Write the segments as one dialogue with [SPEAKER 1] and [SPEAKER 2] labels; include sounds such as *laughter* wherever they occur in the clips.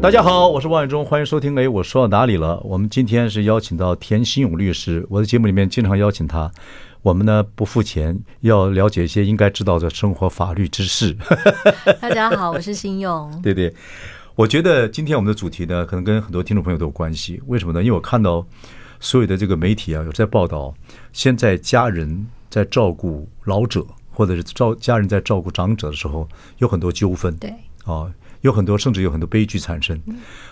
[SPEAKER 1] 大家好，我是王伟忠，欢迎收听。哎，我说到哪里了？我们今天是邀请到田新勇律师，我的节目里面经常邀请他。我们呢不付钱，要了解一些应该知道的生活法律知识。*laughs*
[SPEAKER 2] 大家好，我是新勇。*laughs*
[SPEAKER 1] 对对，我觉得今天我们的主题呢，可能跟很多听众朋友都有关系。为什么呢？因为我看到所有的这个媒体啊，有在报道，现在家人在照顾老者，或者是照家人在照顾长者的时候，有很多纠纷。
[SPEAKER 2] 对，
[SPEAKER 1] 啊。有很多，甚至有很多悲剧产生。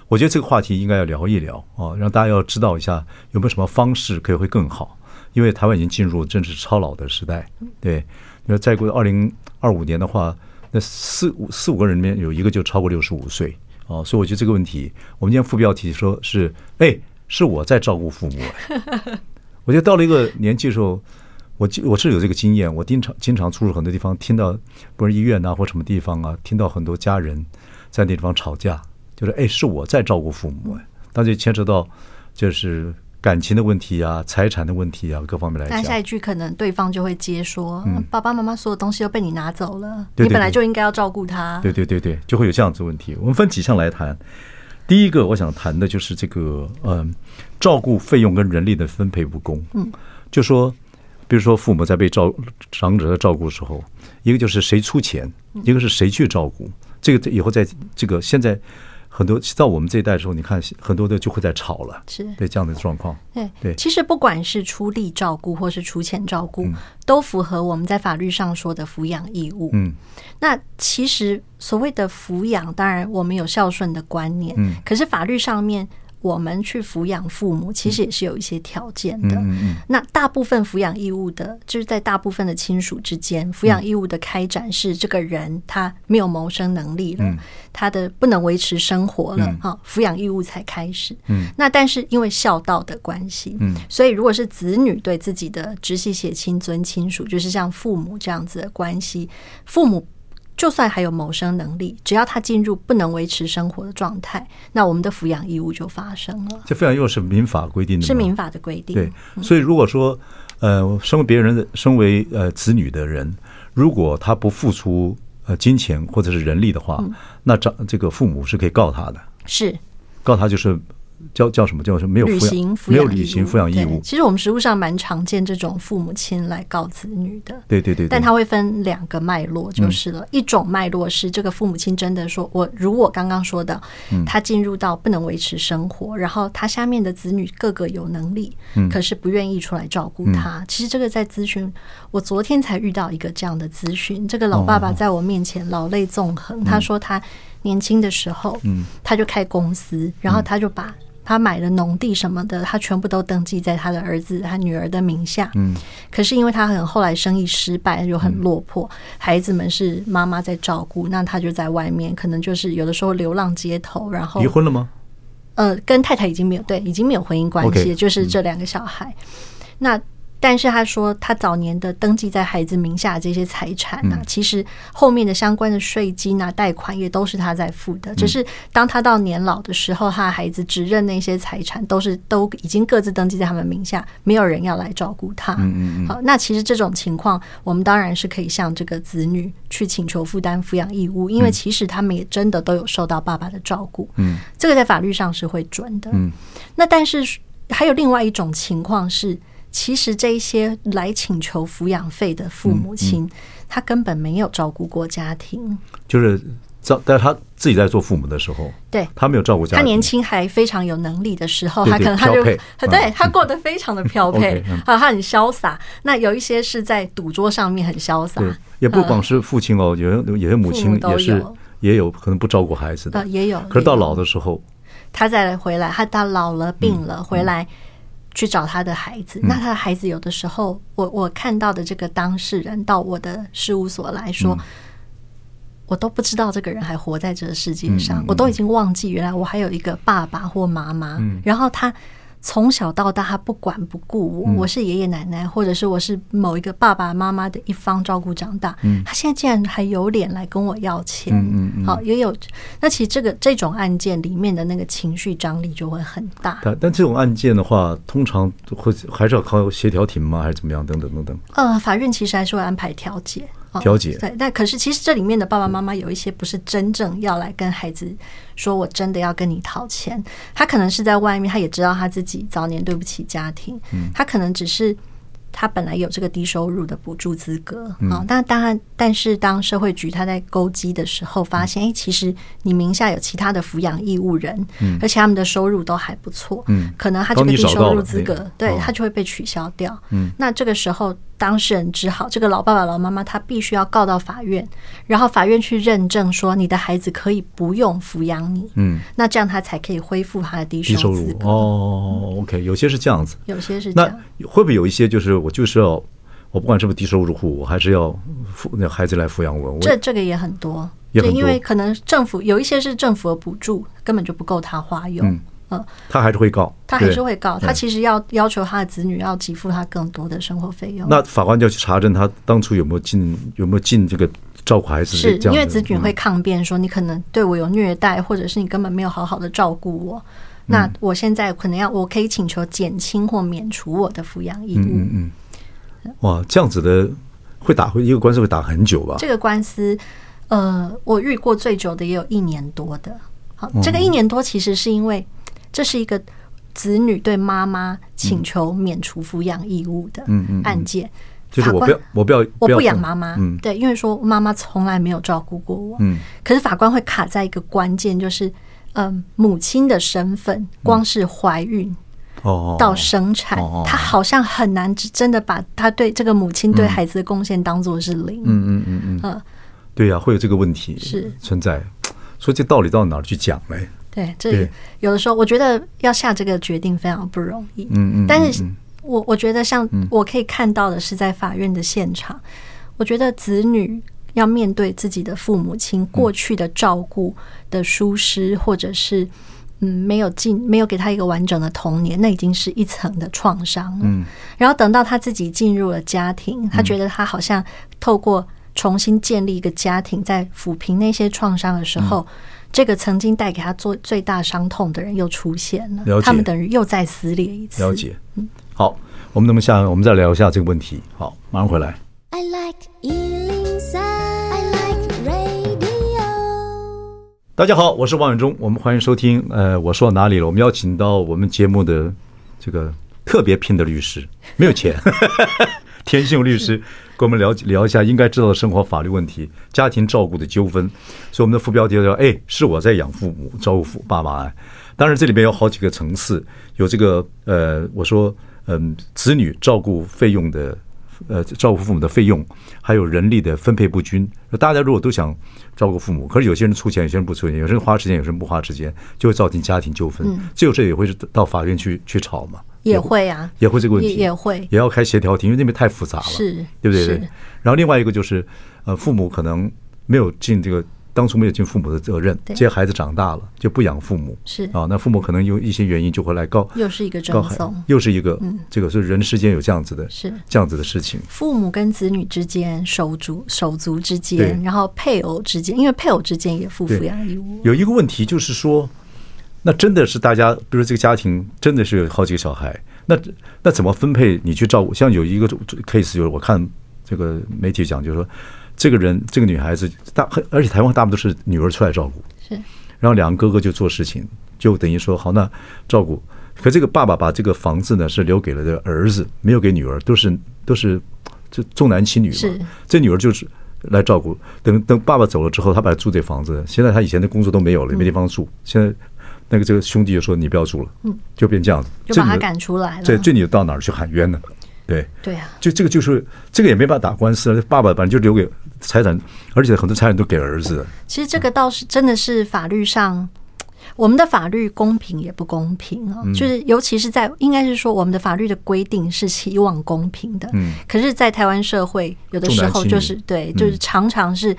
[SPEAKER 1] 我觉得这个话题应该要聊一聊啊，让大家要知道一下有没有什么方式可以会更好。因为台湾已经进入真是超老的时代。对，那再过二零二五年的话，那四五四五个人里面有一个就超过六十五岁啊，所以我觉得这个问题，我们今天副标题说是：哎，是我在照顾父母。*laughs* 我觉得到了一个年纪的时候，我我是有这个经验，我经常经常出入很多地方，听到不是医院啊或什么地方啊，听到很多家人。在那地方吵架，就是哎，是我在照顾父母，那就牵扯到就是感情的问题啊，财产的问题啊，各方面来讲。
[SPEAKER 2] 但下一句可能对方就会接说：“嗯，爸爸妈妈所有东西都被你拿走了，你本来就应该要照顾他。”
[SPEAKER 1] 对对对对，就会有这样子问题。我们分几项来谈。第一个，我想谈的就是这个，嗯，照顾费用跟人力的分配不公。嗯，就说，比如说父母在被照长者的照顾的时候，一个就是谁出钱，一个是谁去照顾。这个以后在这个现在很多到我们这一代的时候，你看很多的就会在吵了，是对这样的状况。
[SPEAKER 2] 对对，其实不管是出力照顾或是出钱照顾，都符合我们在法律上说的抚养义务。嗯，那其实所谓的抚养，当然我们有孝顺的观念，嗯，可是法律上面。我们去抚养父母，其实也是有一些条件的。那大部分抚养义务的，就是在大部分的亲属之间，抚养义务的开展是这个人他没有谋生能力了，他的不能维持生活了，哈，抚养义务才开始。那但是因为孝道的关系，所以如果是子女对自己的直系血亲尊亲属，就是像父母这样子的关系，父母。就算还有谋生能力，只要他进入不能维持生活的状态，那我们的抚养义务就发生了。
[SPEAKER 1] 这抚养义务是民法规定的，
[SPEAKER 2] 是民法的规定。
[SPEAKER 1] 对，所以如果说，呃，身为别人的，身为呃子女的人，如果他不付出呃金钱或者是人力的话，那长这个父母是可以告他的，
[SPEAKER 2] 是
[SPEAKER 1] 告他就是。叫叫什么？叫什么？没有
[SPEAKER 2] 履行
[SPEAKER 1] 没有履行抚养义务。
[SPEAKER 2] 其实我们实务上蛮常见这种父母亲来告子女的。
[SPEAKER 1] 对对对。
[SPEAKER 2] 但他会分两个脉络，就是了。一种脉络是这个父母亲真的说，我如我刚刚说的，他进入到不能维持生活，然后他下面的子女个个有能力，可是不愿意出来照顾他。其实这个在咨询，我昨天才遇到一个这样的咨询，这个老爸爸在我面前老泪纵横，他说他年轻的时候，他就开公司，然后他就把。他买了农地什么的，他全部都登记在他的儿子、他女儿的名下。嗯，可是因为他很后来生意失败，又很落魄，孩子们是妈妈在照顾，那他就在外面，可能就是有的时候流浪街头。然后
[SPEAKER 1] 离婚了吗？
[SPEAKER 2] 呃，跟太太已经没有，对，已经没有婚姻关系，就是这两个小孩。那。但是他说，他早年的登记在孩子名下的这些财产啊，其实后面的相关的税金啊、贷款也都是他在付的。只是当他到年老的时候，他的孩子只认那些财产，都是都已经各自登记在他们名下，没有人要来照顾他。好，那其实这种情况，我们当然是可以向这个子女去请求负担抚养义务，因为其实他们也真的都有受到爸爸的照顾。嗯，这个在法律上是会准的。嗯，那但是还有另外一种情况是。其实这一些来请求抚养费的父母亲，嗯。嗯、他根本没有照顾过家庭，
[SPEAKER 1] 就是照，但是他自己在做父母的时候，
[SPEAKER 2] 对，
[SPEAKER 1] 他没有照顾家庭。
[SPEAKER 2] 他年轻还非常有能力的时候，他可能他就对他过得非常的飘配，啊，他很潇洒。那有一些是在赌桌上面很潇洒，
[SPEAKER 1] 也不光是父亲哦，有有些母亲也是也有可能不照顾孩子的，
[SPEAKER 2] 也有。
[SPEAKER 1] 可是到老的时候，
[SPEAKER 2] 他再回来，他到老了病了回来。去找他的孩子，那他的孩子有的时候，我我看到的这个当事人到我的事务所来说，我都不知道这个人还活在这个世界上，我都已经忘记原来我还有一个爸爸或妈妈，
[SPEAKER 1] 嗯、
[SPEAKER 2] 然后他。从小到大，他不管不顾我，我是爷爷奶奶，或者是我是某一个爸爸妈妈的一方照顾长大。他现在竟然还有脸来跟我要钱，好，也有。那其实这个这种案件里面的那个情绪张力就会很大。
[SPEAKER 1] 但但这种案件的话，通常会还是要靠协调庭吗？还是怎么样？等等等等。
[SPEAKER 2] 呃，法院其实还是会安排调解。
[SPEAKER 1] 调解、哦、
[SPEAKER 2] 对，但可是其实这里面的爸爸妈妈有一些不是真正要来跟孩子说，我真的要跟你讨钱，他可能是在外面，他也知道他自己早年对不起家庭，他可能只是。他本来有这个低收入的补助资格。啊，但当然，但是当社会局他在勾稽的时候，发现哎，其实你名下有其他的抚养义务人，而且他们的收入都还不错，可能他这个低收入资格，对他就会被取消掉。那这个时候，当事人只好这个老爸爸、老妈妈，他必须要告到法院，然后法院去认证说你的孩子可以不用抚养你，嗯，那这样他才可以恢复他的低收入资格。
[SPEAKER 1] 哦，OK，有些是这样子，
[SPEAKER 2] 有些是这样，
[SPEAKER 1] 那会不会有一些就是？我就是要，我不管是不是低收入户，我还是要抚那孩子来抚养我。
[SPEAKER 2] 这这个也很多，对，因为可能政府有一些是政府的补助，根本就不够他花用。嗯，嗯，
[SPEAKER 1] 他还是会告，
[SPEAKER 2] 他还是会告，他其实要要求他的子女要给付他更多的生活费用。
[SPEAKER 1] 那法官就要去查证他当初有没有尽有没有尽这个照顾孩子，
[SPEAKER 2] 是因为子女会抗辩说你可能对我有虐待，或者是你根本没有好好的照顾我。那我现在可能要，我可以请求减轻或免除我的抚养义务。
[SPEAKER 1] 嗯嗯。哇，这样子的会打，会一个官司会打很久吧？
[SPEAKER 2] 这个官司，呃，我遇过最久的也有一年多的。好，这个一年多其实是因为这是一个子女对妈妈请求免除抚养义务的案件。
[SPEAKER 1] 就是我不要，我不要，
[SPEAKER 2] 我不养妈妈。嗯，对，因为说妈妈从来没有照顾过我。嗯，可是法官会卡在一个关键，就是嗯，母亲的身份，光是怀孕。到生产，他好像很难真的把他对这个母亲对孩子的贡献当做是零。嗯嗯嗯嗯。嗯，
[SPEAKER 1] 对呀，会有这个问题
[SPEAKER 2] 是存
[SPEAKER 1] 在。所以这道理到哪儿去讲嘞？
[SPEAKER 2] 对，这有的时候我觉得要下这个决定非常不容易。嗯嗯。但是我我觉得像我可以看到的是，在法院的现场，我觉得子女要面对自己的父母亲过去的照顾的疏失，或者是。嗯，没有进，没有给他一个完整的童年，那已经是一层的创伤了。嗯，然后等到他自己进入了家庭，他觉得他好像透过重新建立一个家庭，在抚平那些创伤的时候，嗯、这个曾经带给他做最大伤痛的人又出现了，了，他们等于又再撕裂一次。
[SPEAKER 1] 了解，嗯，好，我们那么下，我们再聊一下这个问题。好，马上回来。I like 大家好，我是王远忠，我们欢迎收听。呃，我说到哪里了？我们邀请到我们节目的这个特别拼的律师，没有钱，田信勇律师，跟我们聊聊一下应该知道的生活法律问题、家庭照顾的纠纷。所以我们的副标题叫“哎，是我在养父母，照顾父爸妈”。当然，这里边有好几个层次，有这个呃，我说嗯、呃，子女照顾费用的。呃，照顾父母的费用，还有人力的分配不均。大家如果都想照顾父母，可是有些人出钱，有些人不出钱，有些人花时间，有些人不花时间，就会造成家庭纠纷。这个这也会是到法院去去吵嘛？
[SPEAKER 2] 也会啊，
[SPEAKER 1] 也会这个问题，
[SPEAKER 2] 也会
[SPEAKER 1] 也要开协调庭，因为那边太复杂了，
[SPEAKER 2] 是，
[SPEAKER 1] 对不对？对。然后另外一个就是，呃，父母可能没有尽这个。当初没有尽父母的责任，这些孩子长大了就不养父母，
[SPEAKER 2] 是
[SPEAKER 1] 啊，那父母可能有一些原因就会来告，
[SPEAKER 2] 又是一个争讼，
[SPEAKER 1] 又是一个，嗯，这个是人世间有这样子的，是这样子的事情。
[SPEAKER 2] 父母跟子女之间，手足手足之间，然后配偶之间，因为配偶之间也负抚养义务。
[SPEAKER 1] 有一个问题就是说，那真的是大家，比如这个家庭真的是有好几个小孩，那那怎么分配你去照顾？像有一个 case，就是我看这个媒体讲，就是说。这个人，这个女孩子大，而且台湾大部分都是女儿出来照顾，是。然后两个哥哥就做事情，就等于说好，那照顾。可这个爸爸把这个房子呢是留给了这个儿子，没有给女儿，都是都是就重男轻女嘛。这女儿就是来照顾。等等爸爸走了之后，他把他租这房子。现在他以前的工作都没有了，没地方住。现在那个这个兄弟就说你不要住了，嗯，就变这样子，
[SPEAKER 2] 就把他赶出来了。
[SPEAKER 1] 这这女的到哪儿去喊冤呢？对
[SPEAKER 2] 对啊，
[SPEAKER 1] 就这个就是这个也没办法打官司了。爸爸反正就留给财产，而且很多财产都给儿子。
[SPEAKER 2] 其实这个倒是真的是法律上，我们的法律公平也不公平啊。就是尤其是在应该是说，我们的法律的规定是希望公平的。嗯，可是，在台湾社会，有的时候就是对，就是常常是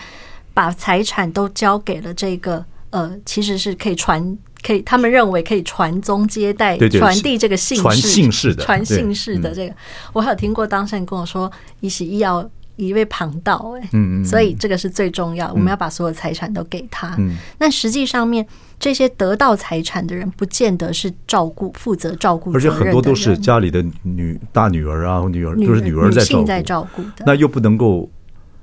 [SPEAKER 2] 把财产都交给了这个呃，其实是可以传，可以他们认为可以传宗接代、传递这个姓氏、
[SPEAKER 1] 传姓氏的、
[SPEAKER 2] 传姓氏的这个。我还有听过当事人跟我说，一是医药。一位旁道，哎，嗯嗯，所以这个是最重要，我们要把所有财产都给他。嗯，那实际上面这些得到财产的人，不见得是照顾、负责照顾，
[SPEAKER 1] 而且很多都是家里的女大女儿啊，女儿都是女儿在照顾，
[SPEAKER 2] 在照顾的，
[SPEAKER 1] 那又不能够，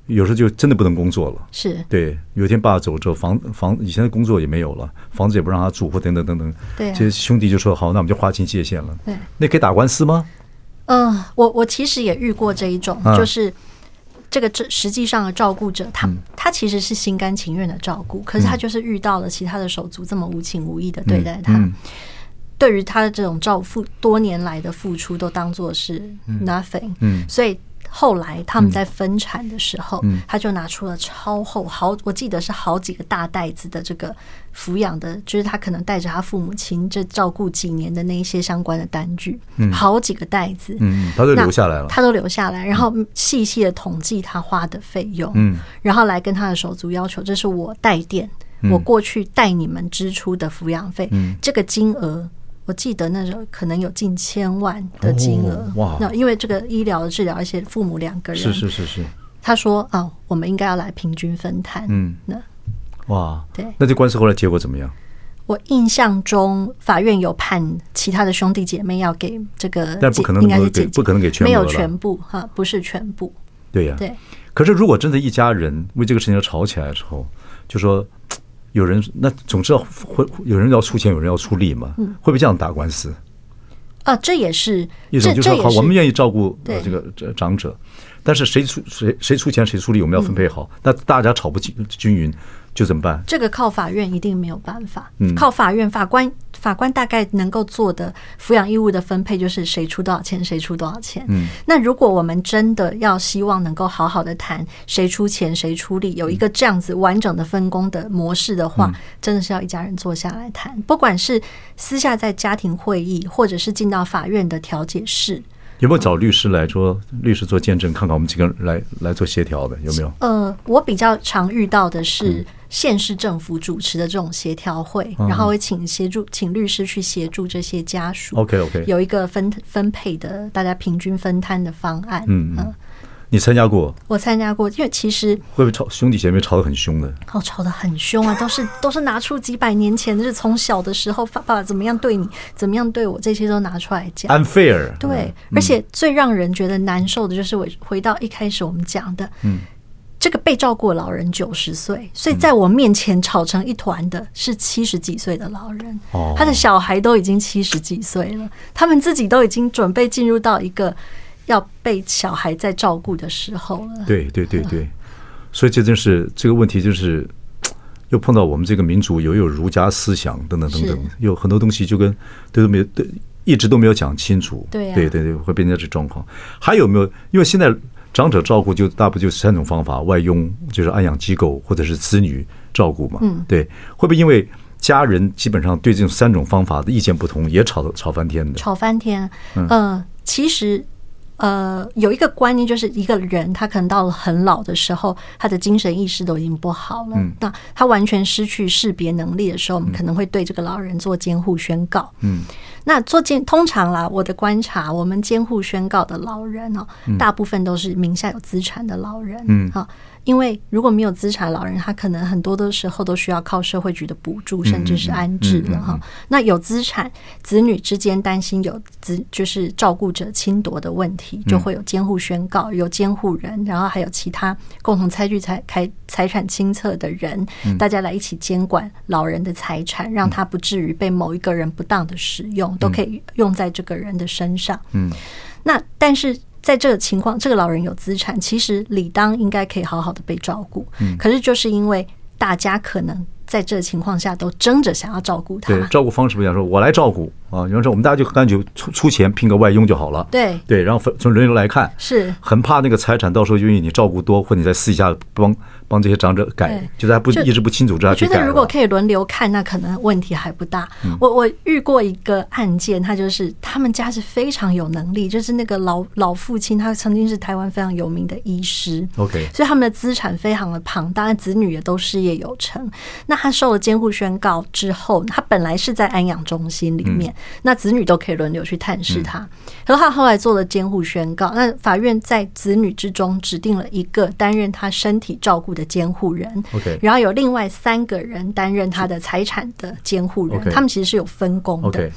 [SPEAKER 1] 有时候就真的不能工作了。
[SPEAKER 2] 是，
[SPEAKER 1] 对，有一天爸走之后，房房以前的工作也没有了，房子也不让他住，或等等等等。
[SPEAKER 2] 对，
[SPEAKER 1] 这些兄弟就说好，那我们就划清界限了。对，那可以打官司吗？
[SPEAKER 2] 嗯，我我其实也遇过这一种，就是。这个这实际上的照顾者，他他其实是心甘情愿的照顾，可是他就是遇到了其他的手足这么无情无义的对待他，对于他的这种照付多年来的付出都当做是 nothing，嗯所以。后来他们在分产的时候，他就拿出了超厚好，我记得是好几个大袋子的这个抚养的，就是他可能带着他父母亲这照顾几年的那一些相关的单据，嗯、好几个袋子，
[SPEAKER 1] 嗯，他都留下来了，
[SPEAKER 2] 他都留下来，然后细细的统计他花的费用，嗯，然后来跟他的手足要求，这是我带垫，我过去带你们支出的抚养费，嗯，这个金额。我记得那时候可能有近千万的金额哇！那因为这个医疗的治疗，而且父母两个人
[SPEAKER 1] 是是是是。
[SPEAKER 2] 他说啊，我们应该要来平均分摊。嗯，那
[SPEAKER 1] 哇，
[SPEAKER 2] 对，
[SPEAKER 1] 那这官司后来结果怎么样？
[SPEAKER 2] 我印象中法院有判其他的兄弟姐妹要给这个，
[SPEAKER 1] 但不可能给，不可能给全部，
[SPEAKER 2] 没有全部哈，不是全部。
[SPEAKER 1] 对呀，
[SPEAKER 2] 对。
[SPEAKER 1] 可是如果真的一家人为这个事情要吵起来的时候，就说。有人那总之要会有人要出钱，有人要出力嘛？会不会这样打官司？
[SPEAKER 2] 啊，这也是
[SPEAKER 1] 一种，就是说好，我们愿意照顾这个长者，但是谁出谁谁出钱谁出力，我们要分配好。那大家吵不均均匀，就怎么办？
[SPEAKER 2] 这个靠法院一定没有办法，靠法院法官。法官大概能够做的抚养义务的分配，就是谁出多少钱，谁出多少钱。嗯，那如果我们真的要希望能够好好的谈谁出钱谁出力，有一个这样子完整的分工的模式的话，真的是要一家人坐下来谈，不管是私下在家庭会议，或者是进到法院的调解室。
[SPEAKER 1] 有没有找律师来说律师做见证，看看我们几个人来来做协调的有没有？
[SPEAKER 2] 呃，我比较常遇到的是县市政府主持的这种协调会，然后会请协助请律师去协助这些家属。
[SPEAKER 1] OK OK，
[SPEAKER 2] 有一个分分配的大家平均分摊的方案。嗯嗯。
[SPEAKER 1] 你参加过？
[SPEAKER 2] 我参加过，因为其实
[SPEAKER 1] 会不会吵兄弟姐妹吵得很凶的？
[SPEAKER 2] 哦，吵得很凶啊！*laughs* 都是都是拿出几百年前，就是从小的时候，爸爸怎么样对你，怎么样对我，这些都拿出来讲。
[SPEAKER 1] Unfair。
[SPEAKER 2] 对，而且最让人觉得难受的就是，我回到一开始我们讲的，嗯，这个被照顾老人九十岁，所以在我面前吵成一团的是七十几岁的老人，哦，他的小孩都已经七十几岁了，他们自己都已经准备进入到一个。要被小孩在照顾的时候了，
[SPEAKER 1] 对对对对，所以这就是这个问题，就是 *tsk* 又碰到我们这个民族又有儒家思想等等等等，有很多东西就跟都没有，对一直都没有讲清楚，
[SPEAKER 2] 对
[SPEAKER 1] 对对对，会变成这状况。还有没有？因为现在长者照顾就大不就三种方法：外佣就是安养机构，或者是子女照顾嘛。嗯，对，会不会因为家人基本上对这种三种方法的意见不同，也吵吵翻天的？
[SPEAKER 2] 吵翻天，嗯，其实。呃，有一个观念，就是一个人他可能到了很老的时候，他的精神意识都已经不好了。嗯，那他完全失去识别能力的时候，我们可能会对这个老人做监护宣告。嗯，那做监通常啦，我的观察，我们监护宣告的老人哦，大部分都是名下有资产的老人。嗯，好。因为如果没有资产，老人他可能很多的时候都需要靠社会局的补助，甚至是安置了哈。那有资产，子女之间担心有子就是照顾者侵夺的问题，就会有监护宣告，有监护人，然后还有其他共同参与财财财产清册的人，大家来一起监管老人的财产，让他不至于被某一个人不当的使用，都可以用在这个人的身上。嗯，那但是。在这个情况，这个老人有资产，其实理当应该可以好好的被照顾。嗯，可是就是因为大家可能在这个情况下都争着想要照顾他，
[SPEAKER 1] 对，照顾方式不一样，说我来照顾，啊，有人说我们大家就干脆出出钱聘个外佣就好了。
[SPEAKER 2] 对
[SPEAKER 1] 对，然后分从轮流来看，
[SPEAKER 2] 是
[SPEAKER 1] 很怕那个财产到时候因为你照顾多，或你在私底下帮帮这些长者改，就是还不一直不清楚，这样去改。
[SPEAKER 2] 我觉得如果可以轮流看，那可能问题还不大。嗯、我我遇过一个案件，他就是他们家是非常有能力，就是那个老老父亲，他曾经是台湾非常有名的医师。
[SPEAKER 1] OK，
[SPEAKER 2] 所以他们的资产非常的庞大，子女也都事业有成。那他受了监护宣告之后，他本来是在安养中心里面，嗯、那子女都可以轮流去探视他。可是他后来做了监护宣告，那法院在子女之中指定了一个担任他身体照顾的监护人
[SPEAKER 1] ，OK，
[SPEAKER 2] 然后有另外三个人担任他的财产的监护人，他们其实是有分工的。
[SPEAKER 1] OK，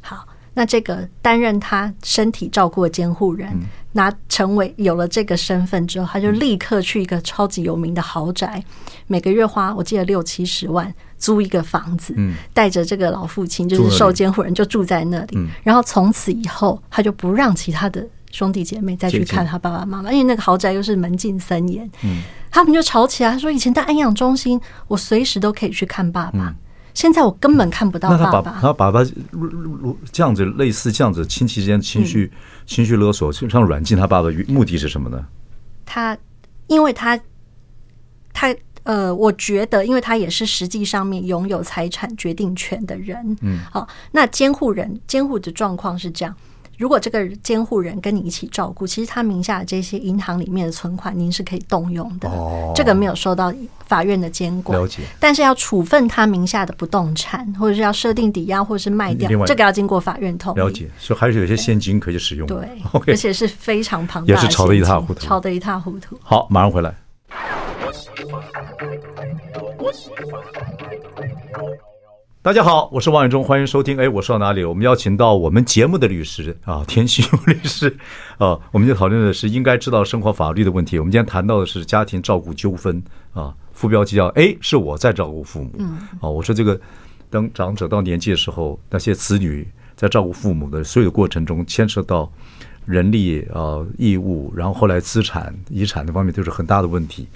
[SPEAKER 2] 好，那这个担任他身体照顾的监护人，拿成为有了这个身份之后，他就立刻去一个超级有名的豪宅，每个月花我记得六七十万租一个房子，带着这个老父亲就是受监护人就住在那里，然后从此以后他就不让其他的。兄弟姐妹再去看他爸爸妈妈，因为那个豪宅又是门禁森严，嗯，他们就吵起来。他说：“以前在安养中心，我随时都可以去看爸爸，现在我根本看不到爸爸。”
[SPEAKER 1] 他爸爸这样子类似这样子亲戚之间情绪情绪勒索，像软禁他爸爸，目的是什么呢？
[SPEAKER 2] 他因为他他呃，我觉得，因为他也是实际上面拥有财产决定权的人，嗯，好，那监护人监护的状况是这样。如果这个监护人跟你一起照顾，其实他名下的这些银行里面的存款，您是可以动用的。哦，这个没有受到法院的监管。
[SPEAKER 1] 了解。
[SPEAKER 2] 但是要处分他名下的不动产，或者是要设定抵押，或者是卖掉，这个要经过法院同意。
[SPEAKER 1] 了解。所以还是有些现金可以使用。对。
[SPEAKER 2] 而且是非常庞大的，
[SPEAKER 1] 也是炒得一塌糊涂。
[SPEAKER 2] 炒得一塌糊涂。
[SPEAKER 1] 好，马上回来。大家好，我是王伟忠，欢迎收听。哎，我说到哪里？我们邀请到我们节目的律师啊，田心如律师啊，我们就讨论的是应该知道生活法律的问题。我们今天谈到的是家庭照顾纠纷啊，副标题叫“哎，是我在照顾父母”。啊，我说这个当长者到年纪的时候，那些子女在照顾父母的所有的过程中，牵涉到人力啊义务，然后后来资产遗产的方面都是很大的问题。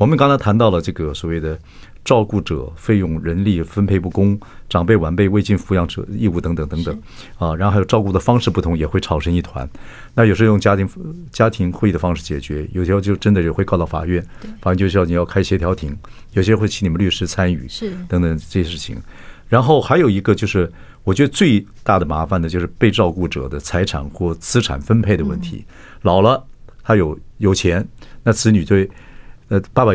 [SPEAKER 1] 我们刚才谈到了这个所谓的。照顾者费用、人力分配不公，长辈晚辈未尽抚养者义务等等等等，啊，然后还有照顾的方式不同，也会吵成一团。那有时候用家庭家庭会议的方式解决，有时候就真的也会告到法院，法院就需要你要开协调庭，有些会请你们律师参与，是等等这些事情。然后还有一个就是，我觉得最大的麻烦的就是被照顾者的财产或资产分配的问题。老了，他有有钱，那子女对。呃，爸爸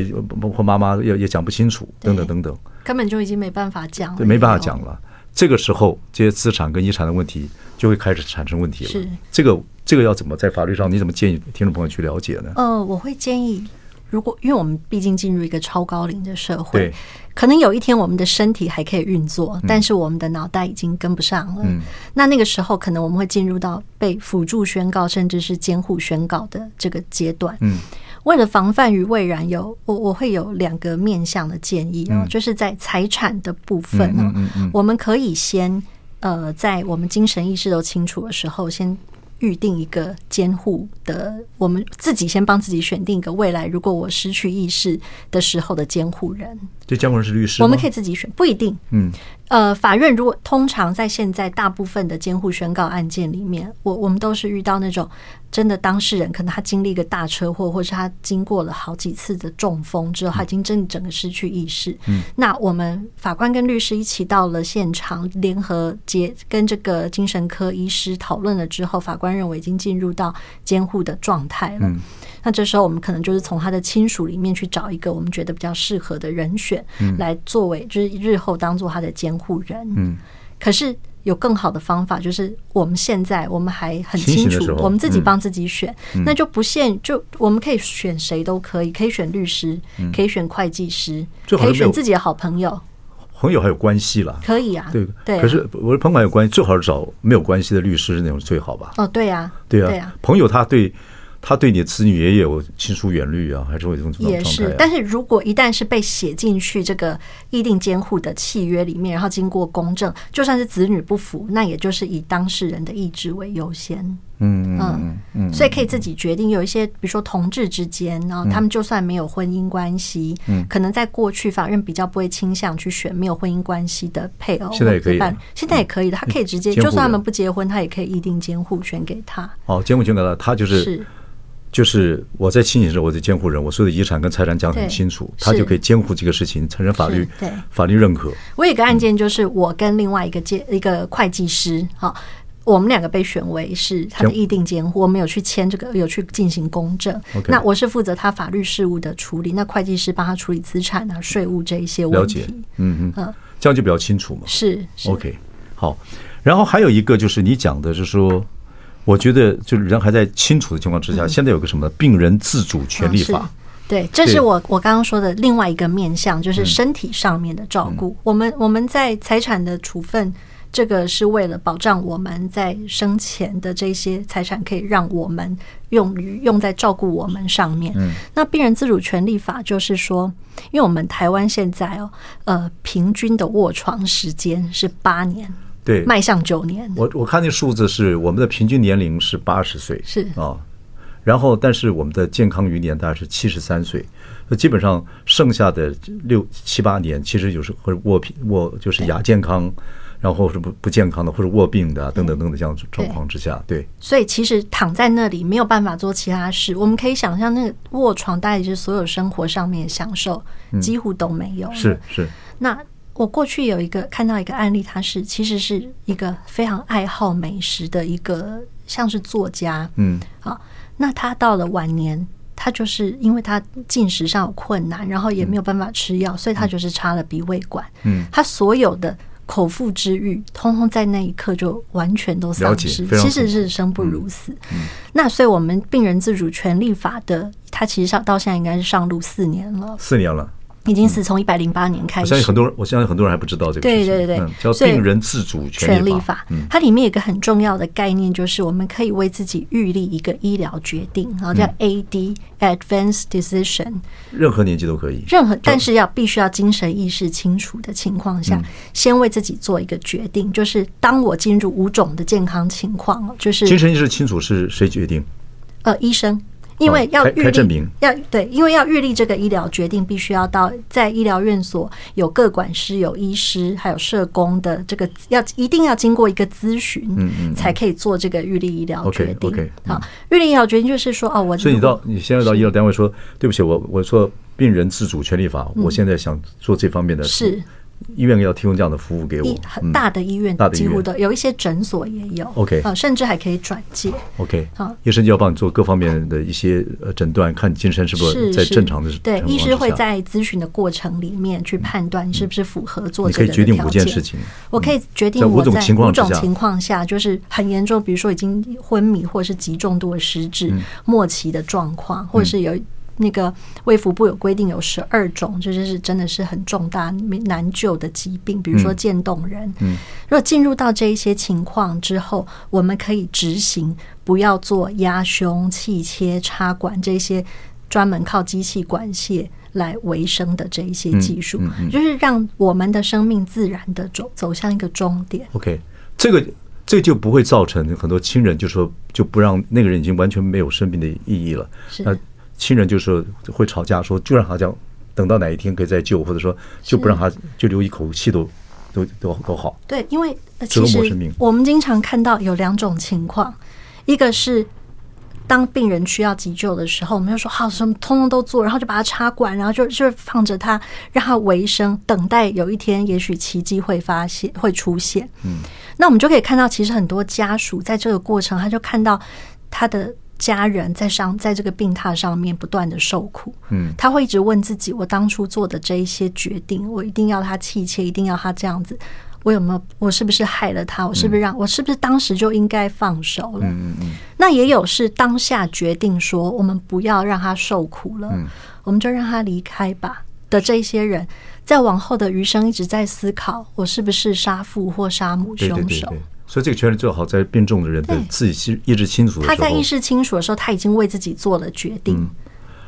[SPEAKER 1] 或妈妈也也讲不清楚，等等等等，
[SPEAKER 2] 根本就已经没办法讲了，
[SPEAKER 1] 对，没办法讲了。这个时候，这些资产跟遗产的问题就会开始产生问题了。是这个，这个要怎么在法律上？你怎么建议听众朋友去了解呢？
[SPEAKER 2] 呃，我会建议，如果因为我们毕竟进入一个超高龄的社会，可能有一天我们的身体还可以运作，但是我们的脑袋已经跟不上了。嗯，那那个时候，可能我们会进入到被辅助宣告，甚至是监护宣告的这个阶段。嗯。为了防范于未然有，有我我会有两个面向的建议哦，就是在财产的部分呢，我们可以先呃，在我们精神意识都清楚的时候，先预定一个监护的，我们自己先帮自己选定一个未来，如果我失去意识的时候的监护人。
[SPEAKER 1] 这监护人是律师，
[SPEAKER 2] 我们可以自己选，不一定。嗯。呃，法院如果通常在现在大部分的监护宣告案件里面，我我们都是遇到那种真的当事人，可能他经历一个大车祸，或是他经过了好几次的中风之后，他已经真的整个失去意识。嗯，那我们法官跟律师一起到了现场，联合结跟这个精神科医师讨论了之后，法官认为已经进入到监护的状态了。嗯，那这时候我们可能就是从他的亲属里面去找一个我们觉得比较适合的人选，来作为就是日后当做他的监。护人，嗯，可是有更好的方法，就是我们现在我们还很清楚，我们自己帮自己选，那就不限，就我们可以选谁都可以，可以选律师，可以选会计师，可以选自己的好朋友，
[SPEAKER 1] 朋友还有关系了，
[SPEAKER 2] 可以啊，对
[SPEAKER 1] 对。可是我的朋友有关系，最好是找没有关系的律师那种最好吧？
[SPEAKER 2] 哦，对呀，
[SPEAKER 1] 对呀，朋友他对。他对你的子女也有亲疏远虑啊，还是会有这种状态。也是，
[SPEAKER 2] 但是如果一旦是被写进去这个议定监护的契约里面，然后经过公证，就算是子女不服，那也就是以当事人的意志为优先。
[SPEAKER 1] 嗯嗯嗯，
[SPEAKER 2] 所以可以自己决定。有一些，比如说同志之间，然后他们就算没有婚姻关系，嗯，可能在过去法院比较不会倾向去选没有婚姻关系的配偶。
[SPEAKER 1] 现在也可以，
[SPEAKER 2] 现在也可以的，他可以直接，就算他们不结婚，他也可以议定监护权给他。
[SPEAKER 1] 哦，监护权给他，他就是就是我在清醒时候，我的监护人，我所有的遗产跟财产讲得很清楚，他就可以监护这个事情，产生法律对法律认可。
[SPEAKER 2] 我有一个案件，就是我跟另外一个监一个会计师，好。我们两个被选为是他的议定监护，我们有去签这个，有去进行公
[SPEAKER 1] 证。
[SPEAKER 2] 那我是负责他法律事务的处理，那会计师帮他处理资产啊、税务这一些问题。
[SPEAKER 1] 了解，嗯嗯，这样就比较清楚嘛。
[SPEAKER 2] 是，是
[SPEAKER 1] ，OK，好。然后还有一个就是你讲的，就是说，我觉得就是人还在清楚的情况之下，嗯、现在有个什么病人自主权利法？
[SPEAKER 2] 哦、对，这是我我刚刚说的另外一个面向，就是身体上面的照顾。嗯、我们我们在财产的处分。这个是为了保障我们在生前的这些财产可以让我们用于用在照顾我们上面。嗯，那病人自主权利法就是说，因为我们台湾现在哦，呃，平均的卧床时间是八年，
[SPEAKER 1] 对，
[SPEAKER 2] 迈向九年。
[SPEAKER 1] 我我看那数字是我们的平均年龄是八十岁，
[SPEAKER 2] 是
[SPEAKER 1] 啊，然后但是我们的健康余年大概是七十三岁，那基本上剩下的六七八年其实就是或者卧平卧就是亚健康。然后是不不健康的，或者卧病的等等等等这样状况之下，对。
[SPEAKER 2] 所以其实躺在那里没有办法做其他事，我们可以想象，那个卧床大概就是所有生活上面享受几乎都没有。
[SPEAKER 1] 是是。
[SPEAKER 2] 那我过去有一个看到一个案例，他是其实是一个非常爱好美食的一个像是作家，嗯，好，那他到了晚年，他就是因为他进食上有困难，然后也没有办法吃药，所以他就是插了鼻胃管，嗯，他所有的。口腹之欲，通通在那一刻就完全都丧失，其实是生不如死。嗯嗯、那所以，我们病人自主权利法的，他其实上到现在应该是上路四年了，
[SPEAKER 1] 四年了。
[SPEAKER 2] 已经是从一百零八年开始。我
[SPEAKER 1] 相信很多人，我相信很多人还不知道这个。
[SPEAKER 2] 对对对，
[SPEAKER 1] 叫病人自主权利法。
[SPEAKER 2] 它里面有一个很重要的概念，就是我们可以为自己预立一个医疗决定，然后叫 AD（Advance Decision）。
[SPEAKER 1] 任何年纪都可以。
[SPEAKER 2] 任何，但是要必须要精神意识清楚的情况下，先为自己做一个决定，就是当我进入五种的健康情况，就是
[SPEAKER 1] 精神意识清楚是谁决定？
[SPEAKER 2] 呃，医生。因为要预立，要对，因为要预立这个医疗决定，必须要到在医疗院所有各管师、有医师，还有社工的这个，要一定要经过一个咨询，嗯嗯，才可以做这个预立医疗决定。
[SPEAKER 1] OK，
[SPEAKER 2] 好，预立医疗决定就是说，哦，我
[SPEAKER 1] 所以你到你现在到医疗单位说，对不起，我我说病人自主权利法，我现在想做这方面的事。医院要提供这样的服务给我，
[SPEAKER 2] 很大的医院，几乎都有一些诊所也有。
[SPEAKER 1] OK，
[SPEAKER 2] 甚至还可以转介。
[SPEAKER 1] OK，好，医生就要帮你做各方面的一些呃诊断，看精神是不是在正常的。
[SPEAKER 2] 对，医师会在咨询的过程里面去判断你是不是符合做这个的条件。
[SPEAKER 1] 你可以决定五件事情。
[SPEAKER 2] 我可以决定我在五种情况下，就是很严重，比如说已经昏迷或者是极重度的失智、末期的状况，或者是有。那个卫福部有规定，有十二种，这就是真的是很重大难救的疾病，比如说渐冻人。嗯，如果进入到这一些情况之后，我们可以执行不要做压胸、气切、插管这些专门靠机器管线来维生的这一些技术，就是让我们的生命自然的走走向一个终点。
[SPEAKER 1] OK，这个这就不会造成很多亲人就说就不让那个人已经完全没有生命的意义了。
[SPEAKER 2] 是。
[SPEAKER 1] 亲人就是会吵架，说就让他这样，等到哪一天可以再救，或者说就不让他就留一口气都都都都好。
[SPEAKER 2] 对，因为其实我们经常看到有两种情况，一个是当病人需要急救的时候，我们就说好什么通通都做，然后就把他插管，然后就就放着他让他维生，等待有一天也许奇迹会发现会出现。嗯，那我们就可以看到，其实很多家属在这个过程，他就看到他的。家人在上，在这个病榻上面不断的受苦，嗯，他会一直问自己：我当初做的这一些决定，我一定要他气切，一定要他这样子，我有没有？我是不是害了他？我是不是让我是不是当时就应该放手了？嗯嗯，那也有是当下决定说，我们不要让他受苦了，我们就让他离开吧。的这些人，在往后的余生一直在思考：我是不是杀父或杀母凶手？
[SPEAKER 1] 所以这个权利最好在病重的人的自己心意识清楚的时候。
[SPEAKER 2] 他在意识清楚的时候，他已经为自己做了决定。
[SPEAKER 1] 嗯，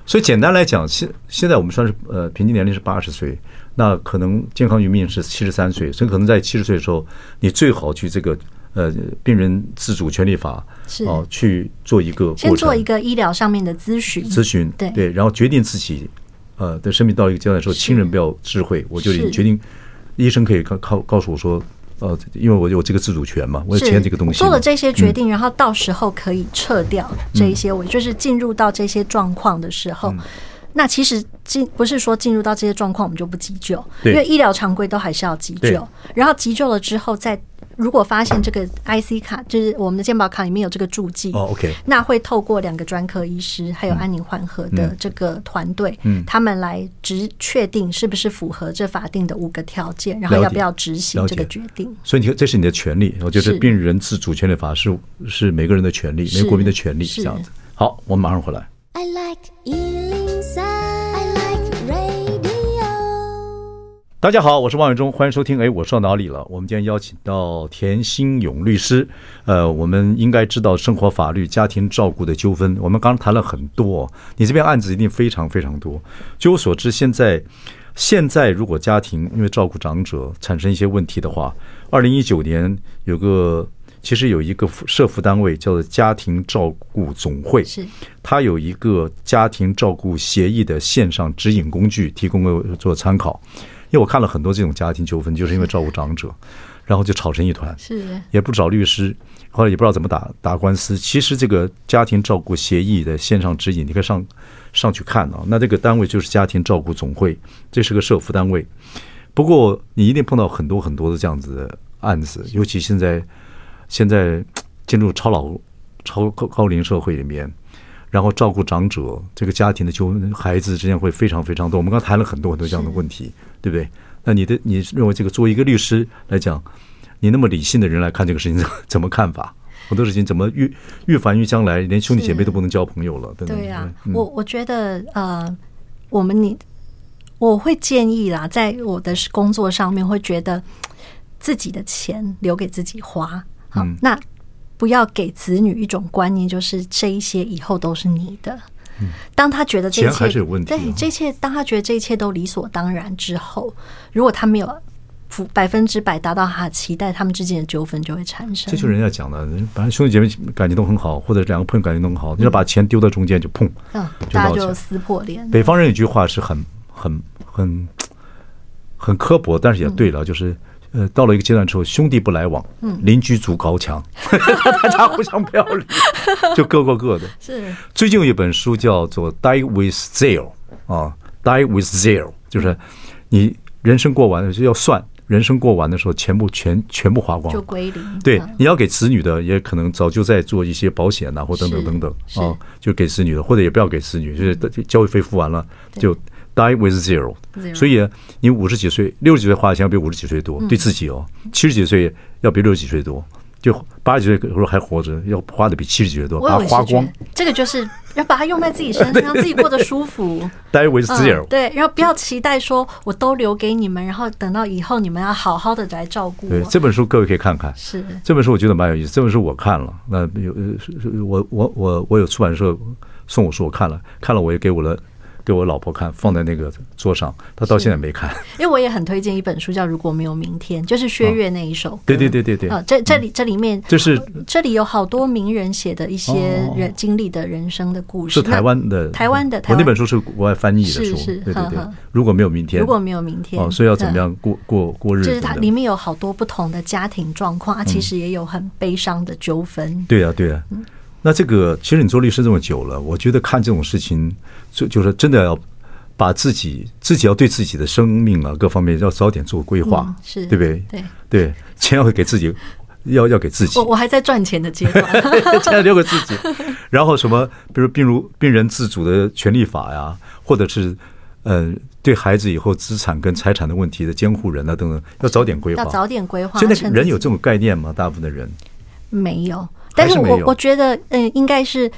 [SPEAKER 1] 所以简单来讲，现现在我们算是呃平均年龄是八十岁，那可能健康余命是七十三岁，所以可能在七十岁的时候，你最好去这个呃病人自主权利法
[SPEAKER 2] 是。
[SPEAKER 1] 哦去做一个
[SPEAKER 2] 先做一个医疗上面的咨询。
[SPEAKER 1] 咨询，
[SPEAKER 2] 对。
[SPEAKER 1] 对，然后决定自己呃的生命到一个阶段的时候，亲人不要智慧，我就决定医生可以告告告诉我说。呃，因为我有这个自主权嘛，我签这个东西。
[SPEAKER 2] 做了这些决定，然后到时候可以撤掉这一些，我就是进入到这些状况的时候，那其实进不是说进入到这些状况我们就不急救，因为医疗常规都还是要急救，然后急救了之后再。如果发现这个 IC 卡就是我们的健保卡里面有这个注记，
[SPEAKER 1] 哦，OK，
[SPEAKER 2] 那会透过两个专科医师还有安宁缓和的这个团队，
[SPEAKER 1] 嗯，
[SPEAKER 2] 他们来执确定是不是符合这法定的五个条件，然后要不要执行这个决定。
[SPEAKER 1] 所以你，这是你的权利，我觉得病人自主权利法是是每个人的权利，每个国民的权利，这样子。好，我们马上回来。I like 大家好，我是王伟忠，欢迎收听。哎，我说到哪里了？我们今天邀请到田新勇律师。呃，我们应该知道生活法律、家庭照顾的纠纷。我们刚刚谈了很多，你这边案子一定非常非常多。据我所知，现在现在如果家庭因为照顾长者产生一些问题的话，二零一九年有个其实有一个社服单位叫做家庭照顾总会，是它有一个家庭照顾协议的线上指引工具，提供给做参考。因为我看了很多这种家庭纠纷，就是因为照顾长者，然后就吵成一团，是也不找律师，后来也不知道怎么打打官司。其实这个家庭照顾协议的线上指引，你可以上上去看啊。那这个单位就是家庭照顾总会，这是个社服单位。不过你一定碰到很多很多的这样子的案子，尤其现在现在进入超老超高高龄社会里面。然后照顾长者，这个家庭的纠孩子之间会非常非常多。我们刚谈了很多很多这样的问题，对不对？那你的你认为这个作为一个律师来讲，你那么理性的人来看这个事情，*laughs* 怎么看法？很多事情怎么预预防于将来，连兄弟姐妹都不能交朋友了，对不对？对呀，我我觉得呃，我们你我会建议啦，在我的工作上面会觉得自己的钱留给自己花，好那。不要给子女一种观念，就是这一些以后都是你的。当他觉得这一切对这一切，当他觉得这一切都理所当然之后，如果他没有百分之百达到他的期待，他们之间的纠纷就会产生。这就是人家讲的，反正兄弟姐妹感情都很好，或者两个朋友感情都很好，你要把钱丢到中间就碰，嗯，大家就撕破脸。北方人有句话是很很很很刻薄，但是也对了，就是。呃，到了一个阶段之后，兄弟不来往，嗯邻居筑高墙，*laughs* 大家互相不要理，就各过各的。是。最近有一本书叫做《Die with Zero》啊，《Die with Zero》就是你人生过完就要算，人生过完的时候，全部全全部花光，就归零。对，你要给子女的，也可能早就在做一些保险呐，或等等等等啊，就给子女的，或者也不要给子女，就是教育费付完了就。Die with zero，所以你五十几岁、六十几岁花的钱要比五十几岁多，对自己哦；七十几岁要比六十几岁多，就八十几岁如果还活着，要花的比七十几岁多，把它花光。这个就是要把它用在自己身上，*laughs* 让自己过得舒服。Die with zero，对，然后不要期待说我都留给你们，然后等到以后你们要好好的来照顾。对，这本书各位可以看看，是这本书我觉得蛮有意思。这本书我看了，那有我我我我有出版社送我书，我看了，看了我也给我的。给我老婆看，放在那个桌上，她到现在没看。因为我也很推荐一本书，叫《如果没有明天》，就是薛岳那一首。对对对对对。啊，这这里这里面，就是这里有好多名人写的一些人经历的人生的故事。是台湾的，台湾的台。我那本书是国外翻译的书。是是。对对对。如果没有明天，如果没有明天，哦，所以要怎么样过过过日子？就是它里面有好多不同的家庭状况，其实也有很悲伤的纠纷。对啊，对啊。那这个其实你做律师这么久了，我觉得看这种事情，就就是真的要把自己自己要对自己的生命啊各方面要早点做规划，嗯、是对不对？对对，钱要给自己，要要给自己。我我还在赚钱的阶段，*laughs* 钱要留给自己。然后什么，比如病如病人自主的权利法呀，或者是嗯、呃，对孩子以后资产跟财产的问题的监护人啊等等，要早点规划，要早点规划。现在人有这种概念吗？大部分的人没有。但是我我觉得，嗯，应该是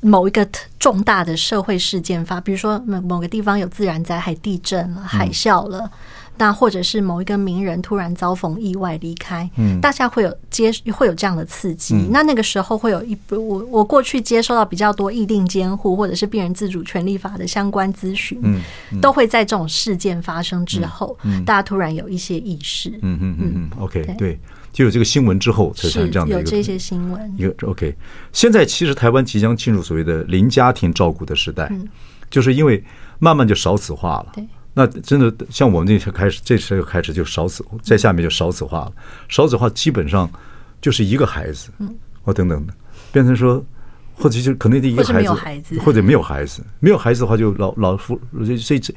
[SPEAKER 1] 某一个重大的社会事件发，比如说某某个地方有自然灾害、地震了、海啸了，
[SPEAKER 2] 那或者是某一个名人突然遭逢意外离开，嗯，大家会有接会有这样的刺激。嗯、那那个时候会有一我我过去接收到比较多议定监护或者是病人自主权利法的相关咨询，嗯，嗯。都会在这种事件发生之后，大家突然有一些意识，
[SPEAKER 1] 嗯嗯嗯嗯，OK，对，对，就有这个新闻之后才产生这样的一个
[SPEAKER 2] 有这些新闻，
[SPEAKER 1] 一个 OK。现在其实台湾即将进入所谓的零家庭照顾的时代，嗯、就是因为慢慢就少子化了，对。那真的像我们那时候开始，这时候开始就少子，在下面就少子化了。少子化基本上就是一个孩子，或等等的，变成说，或者就可能的一个孩子，或者没有孩子，没有孩子的话就老老夫这这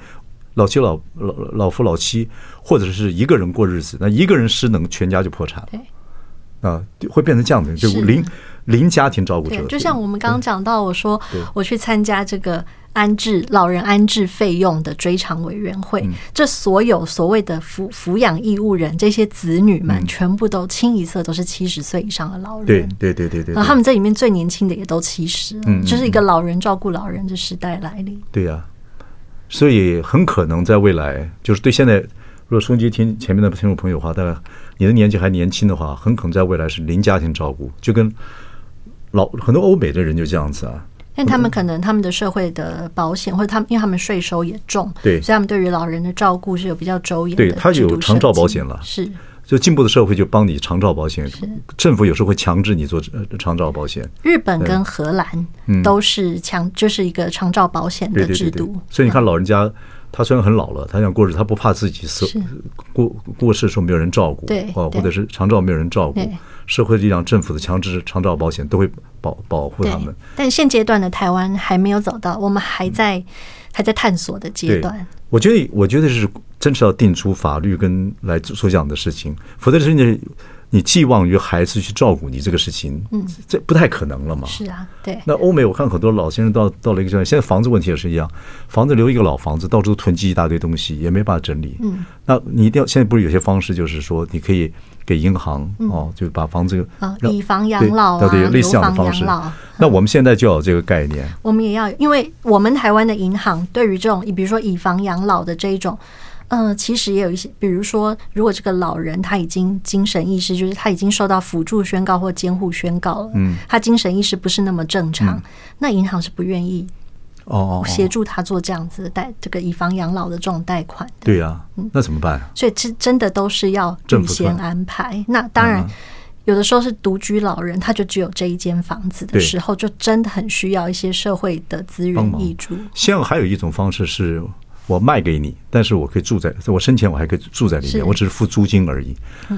[SPEAKER 1] 老妻老老老夫老妻，或者是一个人过日子，那一个人失能，全家就破产了。啊，会变成这样的，就零零家庭照顾者。
[SPEAKER 2] 就像我们刚刚讲到，我说我去参加这个。安置老人安置费用的追偿委员会，嗯、这所有所谓的抚抚养义务人，这些子女们全部都清一色都是七十岁以上的老人。
[SPEAKER 1] 对对对对对，
[SPEAKER 2] 然后他们这里面最年轻的也都七十，嗯，就是一个老人照顾老人的时代来临。
[SPEAKER 1] 对呀、啊，所以很可能在未来，就是对现在如果收音机听前面的听众朋友的话，大概你的年纪还年轻的话，很可能在未来是零家庭照顾，就跟老很多欧美的人就这样子啊。
[SPEAKER 2] 但他们可能他们的社会的保险，或者他们因为他们税收也重，
[SPEAKER 1] 对，
[SPEAKER 2] 所以他们对于老人的照顾是有比较周延的。
[SPEAKER 1] 对，他有长照保险了，
[SPEAKER 2] 是。
[SPEAKER 1] 就进步的社会就帮你长照保险，政府有时候会强制你做长照保险。
[SPEAKER 2] 日本跟荷兰都是强，就是一个长照保险的制度。
[SPEAKER 1] 所以你看老人家，他虽然很老了，他想过日子，他不怕自己死过过世的时候没有人照顾，
[SPEAKER 2] 对，
[SPEAKER 1] 或者是长照没有人照顾。社会力量、政府的强制长照保险都会保保护他们。
[SPEAKER 2] 但现阶段的台湾还没有走到，我们还在还在探索的阶段。
[SPEAKER 1] 我觉得，我觉得是真是要定出法律跟来做这样的事情，否则是你。你寄望于孩子去照顾你这个事情，嗯，这不太可能了嘛。
[SPEAKER 2] 是啊，对。
[SPEAKER 1] 那欧美我看很多老先生到到了一个阶段，现在房子问题也是一样，房子留一个老房子，到处囤积一大堆东西，也没办法整理。嗯，那你一定要现在不是有些方式，就是说你可以给银行哦，就把房子
[SPEAKER 2] 啊，以房养老啊，
[SPEAKER 1] 类似这样的方式。那我们现在就要有这个概念，
[SPEAKER 2] 我们也要，因为我们台湾的银行对于这种，比如说以房养老的这一种。嗯、呃，其实也有一些，比如说，如果这个老人他已经精神意识，就是他已经受到辅助宣告或监护宣告了，嗯，他精神意识不是那么正常，嗯、那银行是不愿意哦协助他做这样子的贷，这个以房养老的这种贷款的。
[SPEAKER 1] 对呀、啊，那怎么办？
[SPEAKER 2] 所以这真的都是要预先安排。那当然，有的时候是独居老人，他就只有这一间房子的时候，就真的很需要一些社会的资源挹助。
[SPEAKER 1] 现在还有一种方式是。我卖给你，但是我可以住在，我生前我还可以住在里面，我只是付租金而已，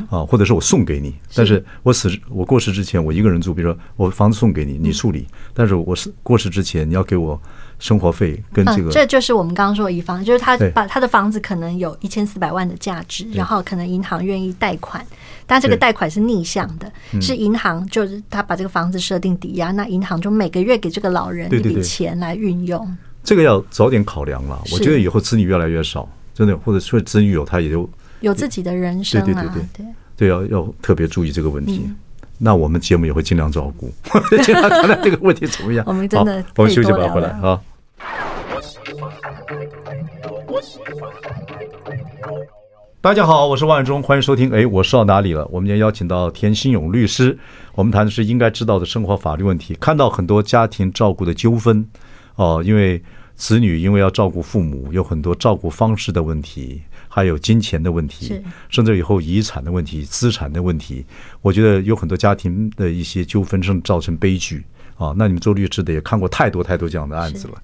[SPEAKER 1] 啊，或者是我送给你，但是我死我过世之前我一个人住，比如说我房子送给你，你处理，但是我是过世之前你要给我生活费跟这个，
[SPEAKER 2] 这就是我们刚刚说的以房，就是他把他的房子可能有一千四百万的价值，然后可能银行愿意贷款，但这个贷款是逆向的，是银行就是他把这个房子设定抵押，那银行就每个月给这个老人一笔钱来运用。
[SPEAKER 1] 这个要早点考量了。我觉得以后子女越来越少，真的，或者说子女有他也就
[SPEAKER 2] 有自己的人生啊。
[SPEAKER 1] 对对对对对，要要特别注意这个问题。那我们节目也会尽量照顾，尽量看看这个问题怎么样。
[SPEAKER 2] 我们真的，
[SPEAKER 1] 我们休息吧，回来啊。大家好，我是万忠，欢迎收听。哎，我说到哪里了？我们今天邀请到田新勇律师，我们谈的是应该知道的生活法律问题。看到很多家庭照顾的纠纷。哦，因为子女因为要照顾父母，有很多照顾方式的问题，还有金钱的问题，甚至以后遗产的问题、资产的问题。我觉得有很多家庭的一些纠纷，甚至造成悲剧啊。那你们做律师的也看过太多太多这样的案子了，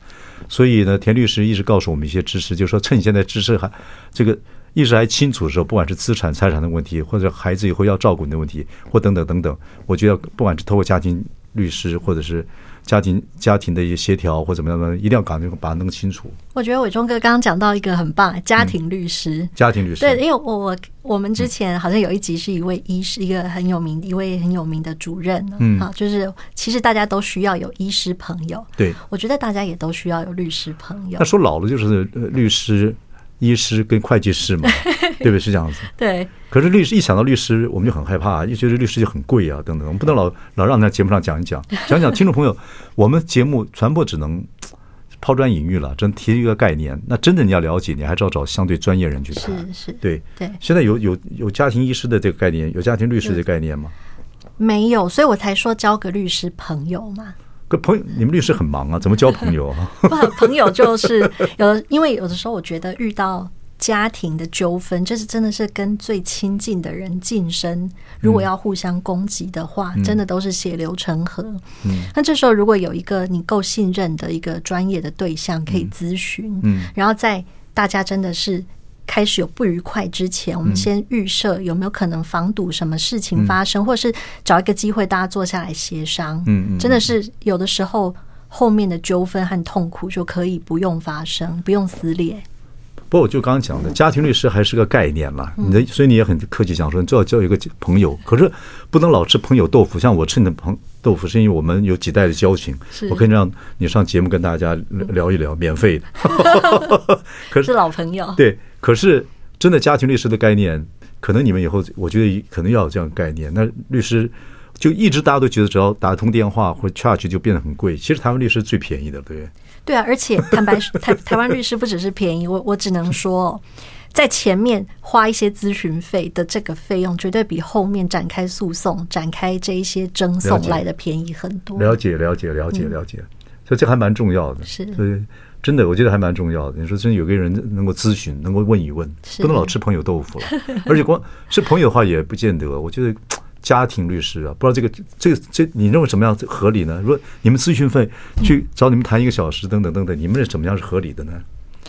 [SPEAKER 1] 所以呢，田律师一直告诉我们一些知识，就是说趁现在知识还这个意识还清楚的时候，不管是资产财产的问题，或者孩子以后要照顾你的问题，或等等等等，我觉得不管是透过家庭律师，或者是。家庭家庭的一些协调或怎么样的，一定要赶紧把它弄清楚。
[SPEAKER 2] 我觉得伟忠哥刚刚讲到一个很棒，家庭律师。
[SPEAKER 1] 嗯、家庭律师
[SPEAKER 2] 对，因为我我我们之前好像有一集是一位医师，一个很有名一位很有名的主任。嗯，好，就是其实大家都需要有医师朋友。
[SPEAKER 1] 对，
[SPEAKER 2] 我觉得大家也都需要有律师朋友。
[SPEAKER 1] 那说老了就是律师。医师跟会计师嘛，*laughs* 对不对？是这样子。
[SPEAKER 2] 对。
[SPEAKER 1] 可是律师一想到律师，我们就很害怕，一觉得律师就很贵啊，等等。我们不能老老让在节目上讲一讲，*laughs* 讲讲听众朋友，我们节目传播只能抛砖引玉了，真提一个概念。那真的你要了解，你还是要找相对专业人去谈。
[SPEAKER 2] 是是，
[SPEAKER 1] 对
[SPEAKER 2] 对。
[SPEAKER 1] 现在有有有家庭医师的这个概念，有家庭律师的概念吗？
[SPEAKER 2] 没有，所以我才说交个律师朋友嘛。
[SPEAKER 1] 个朋友，你们律师很忙啊，怎么交朋友啊？*laughs*
[SPEAKER 2] 不，朋友就是有，因为有的时候我觉得遇到。家庭的纠纷，就是真的是跟最亲近的人近身，如果要互相攻击的话，真的都是血流成河。嗯，那这时候如果有一个你够信任的一个专业的对象可以咨询，嗯，然后在大家真的是开始有不愉快之前，嗯、我们先预设有没有可能防堵什么事情发生，嗯、或是找一个机会大家坐下来协商。嗯嗯，真的是有的时候后面的纠纷和痛苦就可以不用发生，不用撕裂。
[SPEAKER 1] 不过我就刚刚讲的，家庭律师还是个概念了。你的，所以你也很客气讲说，你最好交一个朋友，可是不能老吃朋友豆腐。像我吃你的朋豆腐，是因为我们有几代的交情，我可以让你上节目跟大家聊一聊，免费的。*laughs* 可是
[SPEAKER 2] 老朋友。
[SPEAKER 1] 对，可是真的家庭律师的概念，可能你们以后我觉得可能要有这样的概念。那律师就一直大家都觉得只要打一通电话或 charge 就变得很贵，其实台湾律师最便宜的，对。
[SPEAKER 2] 对啊，而且坦白说，*laughs* 台台湾律师不只是便宜，我我只能说，在前面花一些咨询费的这个费用，绝对比后面展开诉讼、展开这一些争讼来的便宜很多。
[SPEAKER 1] 了解，了解，了解，了解。所以这还蛮重要的。是，所以真的，我觉得还蛮重要的。你说真，有个人能够咨询，能够问一问，不能老吃朋友豆腐了。*laughs* 而且光是朋友的话，也不见得。我觉得。家庭律师啊，不知道这个这个这你认为怎么样合理呢？如果你们咨询费去找你们谈一个小时，等等等等，你们是怎么样是合理的呢？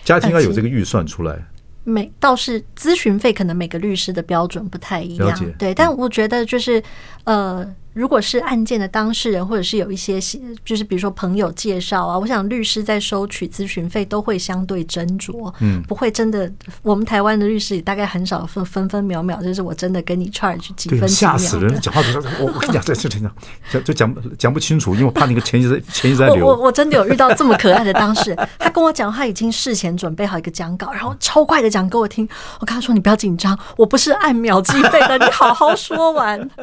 [SPEAKER 1] 家庭要有这个预算出来。
[SPEAKER 2] 每倒是咨询费，可能每个律师的标准不太一样。对，但我觉得就是呃。如果是案件的当事人，或者是有一些就是比如说朋友介绍啊，我想律师在收取咨询费都会相对斟酌，嗯，不会真的。我们台湾的律师也大概很少分分分秒秒，就是我真的跟你 charge 几分几秒。吓死人！讲话都我我跟你讲，这这这讲就讲讲不清楚，因为我怕那个钱一直在 *laughs* 钱一直在流。我我真的有遇到这么可爱的当事人，*laughs* 他跟我讲，他已经事前准备好一个讲稿，然后超快的讲给我听。我跟他说：“你不要紧张，我不是按秒计费的，你好好说完。” *laughs*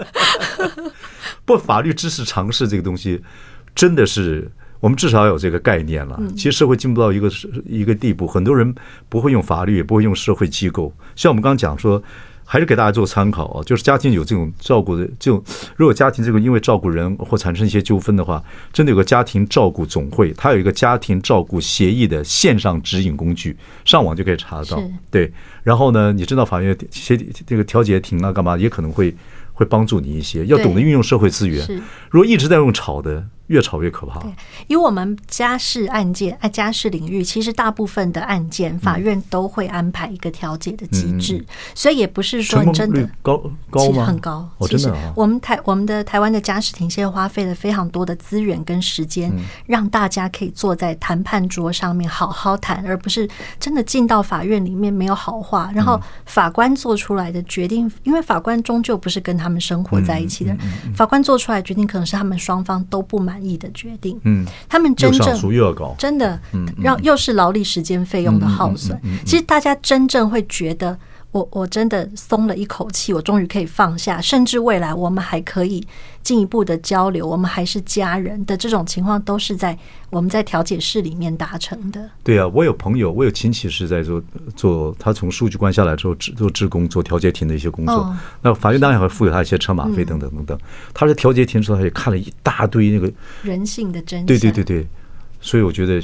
[SPEAKER 2] *laughs*
[SPEAKER 1] 不，法律知识常识这个东西，真的是我们至少要有这个概念了。其实社会进步到一个一个地步，很多人不会用法律，也不会用社会机构。像我们刚刚讲说，还是给大家做参考啊，就是家庭有这种照顾的这种，如果家庭这个因为照顾人或产生一些纠纷的话，真的有个家庭照顾总会，它有一个家庭照顾协议的线上指引工具，上网就可以查得到。对，然后呢，你知道法院协这个调解庭啊，干嘛也可能会。会帮助你一些，要懂得运用社会资源。如果一直在用吵的，越吵越可怕。对，
[SPEAKER 2] 以我们家事案件、哎，家事领域，其实大部分的案件，法院都会安排一个调解的机制，所以也不是说真的
[SPEAKER 1] 高高吗？
[SPEAKER 2] 很高。其实我们台我们的台湾的家事庭现在花费了非常多的资源跟时间，让大家可以坐在谈判桌上面好好谈，而不是真的进到法院里面没有好话，然后法官做出来的决定，因为法官终究不是跟他们生活在一起的，法官做出来决定可能是他们双方都不满意的决定。嗯，他们真正真的让又是劳力时间费用的耗损。其实大家真正会觉得。我我真的松了一口气，我终于可以放下，甚至未来我们还可以进一步的交流，我们还是家人的这种情况，都是在我们在调解室里面达成的。
[SPEAKER 1] 对啊，我有朋友，我有亲戚是在做做，他从书记官下来之后，做志工，做调解庭的一些工作。哦、那法院当然会付给他一些车马费等等等等。嗯、他在调解庭的时候，他也看了一大堆那个
[SPEAKER 2] 人性的真相。
[SPEAKER 1] 对对对对，所以我觉得。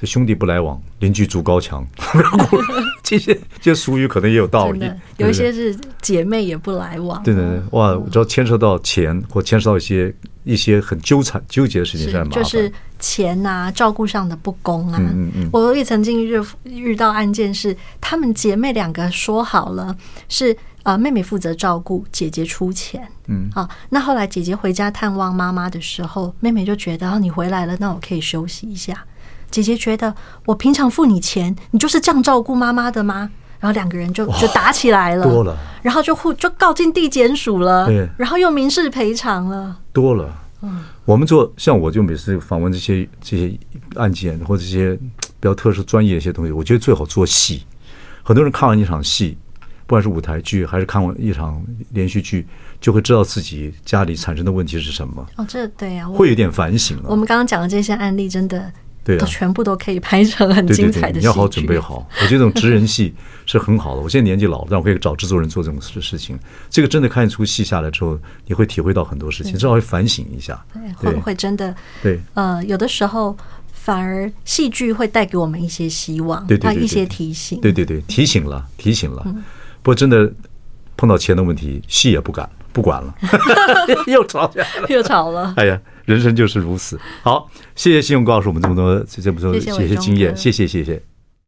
[SPEAKER 1] 这兄弟不来往，邻居筑高墙。*laughs* 这些这些俗语可能也有道理。
[SPEAKER 2] 有一些是姐妹也不来往。
[SPEAKER 1] 对对对，哇！只要牵涉到钱，或牵涉到一些一些很纠缠、纠结的事情，是。
[SPEAKER 2] 就是钱啊，照顾上的不公啊。嗯嗯。我也曾经遇遇到案件是，他们姐妹两个说好了，是啊，妹妹负责照顾，姐姐出钱。嗯。好，那后来姐姐回家探望妈妈的时候，妹妹就觉得，哦，你回来了，那我可以休息一下。姐姐觉得我平常付你钱，你就是这样照顾妈妈的吗？然后两个人就就打起来了，
[SPEAKER 1] 多了，
[SPEAKER 2] 然后就互就告进地检署了，对，然后又民事赔偿了，
[SPEAKER 1] 多了。嗯，我们做像我就每次访问这些这些案件或者这些比较特殊专业一些东西，我觉得最好做戏。很多人看完一场戏，不管是舞台剧还是看完一场连续剧，就会知道自己家里产生的问题是什么。
[SPEAKER 2] 哦，这对呀，
[SPEAKER 1] 会有点反省了。
[SPEAKER 2] 我们刚刚讲的这些案例，真的。
[SPEAKER 1] 对啊，
[SPEAKER 2] 全部都可以拍成很精彩的戏剧。
[SPEAKER 1] 你要好准备好。我觉得这种职人戏是很好的。我现在年纪老了，但我可以找制作人做这种事事情。这个真的看一出戏下来之后，你会体会到很多事情，至少会反省一下。
[SPEAKER 2] 对，会不会真的？
[SPEAKER 1] 对，
[SPEAKER 2] 呃，有的时候反而戏剧会带给我们一些希望，
[SPEAKER 1] 对对对，
[SPEAKER 2] 一些提醒。
[SPEAKER 1] 对对对，提醒了，提醒了。不过真的碰到钱的问题，戏也不敢不管了，*laughs* *laughs* 又吵起来了，
[SPEAKER 2] 又吵了。
[SPEAKER 1] 哎呀。人生就是如此。好，谢谢信用告诉我们这么多这么多这些经验，谢谢谢谢。